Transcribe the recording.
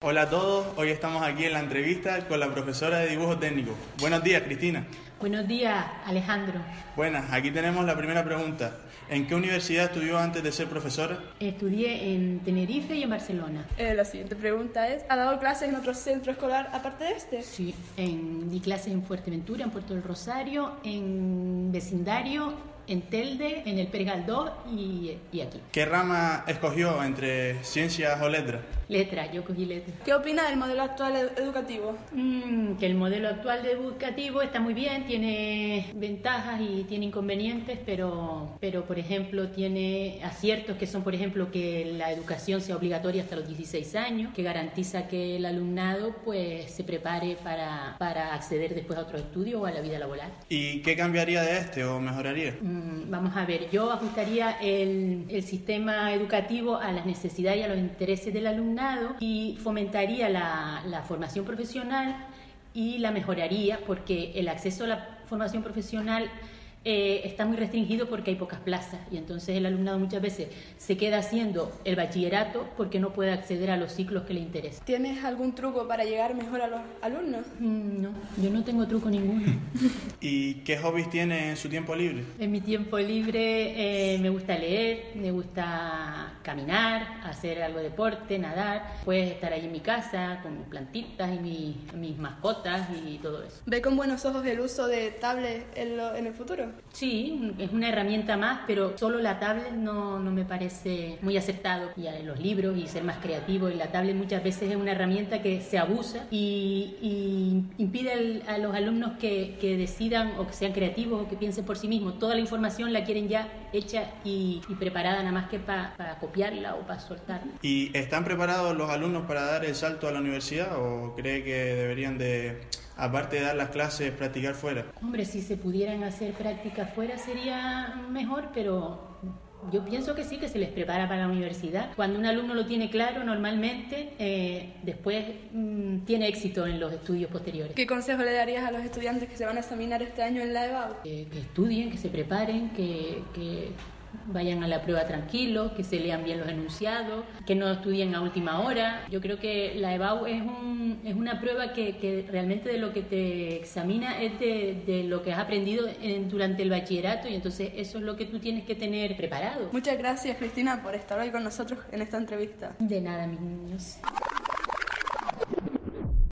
Hola a todos, hoy estamos aquí en la entrevista con la profesora de dibujo técnico. Buenos días, Cristina. Buenos días, Alejandro. Buenas, aquí tenemos la primera pregunta. ¿En qué universidad estudió antes de ser profesora? Estudié en Tenerife y en Barcelona. Eh, la siguiente pregunta es, ¿ha dado clases en otro centro escolar aparte de este? Sí, en, di clases en Fuerteventura, en Puerto del Rosario, en vecindario en Telde, en el Pergaldó y, y aquí. ¿Qué rama escogió entre ciencias o letras? Letra, yo cogí letra. ¿Qué opina del modelo actual ed- educativo? Mm, que el modelo actual de educativo está muy bien, tiene ventajas y tiene inconvenientes, pero, pero por ejemplo tiene aciertos que son, por ejemplo, que la educación sea obligatoria hasta los 16 años, que garantiza que el alumnado pues se prepare para, para acceder después a otros estudios o a la vida laboral. ¿Y qué cambiaría de este o mejoraría? Mm, Vamos a ver, yo ajustaría el, el sistema educativo a las necesidades y a los intereses del alumnado y fomentaría la, formación profesional y la mejoraría porque el acceso a la formación profesional eh, está muy restringido porque hay pocas plazas y entonces el alumnado muchas veces se queda haciendo el bachillerato porque no puede acceder a los ciclos que le interesan. ¿Tienes algún truco para llegar mejor a los alumnos? Mm, No, yo no tengo truco ninguno. ¿Y qué hobbies tiene en su tiempo libre? En mi tiempo libre eh, me gusta leer, me gusta caminar, hacer algo de deporte, nadar, pues estar ahí en mi casa con mis plantitas y mi- mis mascotas y todo eso. ¿Ve con buenos ojos el uso de tablet en, lo- en el futuro? Sí, es una herramienta más, pero solo la tablet no, no me parece muy aceptado. Y los libros y ser más creativo. Y la tablet muchas veces es una herramienta que se abusa y, y impide a los alumnos que, que decidan o que sean creativos o que piensen por sí mismos. Toda la información la quieren ya hecha y, y preparada nada más que pa- para copiarla o para soltarla. ¿Y están preparados los alumnos para dar el salto a la universidad o cree que deberían de, aparte de dar las clases, practicar fuera? Hombre, si se pudieran hacer prácticas fuera sería mejor, pero yo pienso que sí, que se les prepara para la universidad. Cuando un alumno lo tiene claro, normalmente eh, después mm, tiene éxito en los estudios posteriores. ¿Qué consejo le darías a los estudiantes que se van a examinar este año en la EBAU? Que, que estudien, que se preparen, que, que vayan a la prueba tranquilos, que se lean bien los enunciados, que no estudien a última hora. Yo creo que la EBAU es, un, es una prueba que, que realmente de lo que te examina es de, de lo que has aprendido en- durante el bachillerato y entonces eso es lo que tú tienes que tener preparado. Muchas gracias Cristina por estar hoy con nosotros en esta entrevista. De nada, mis niños.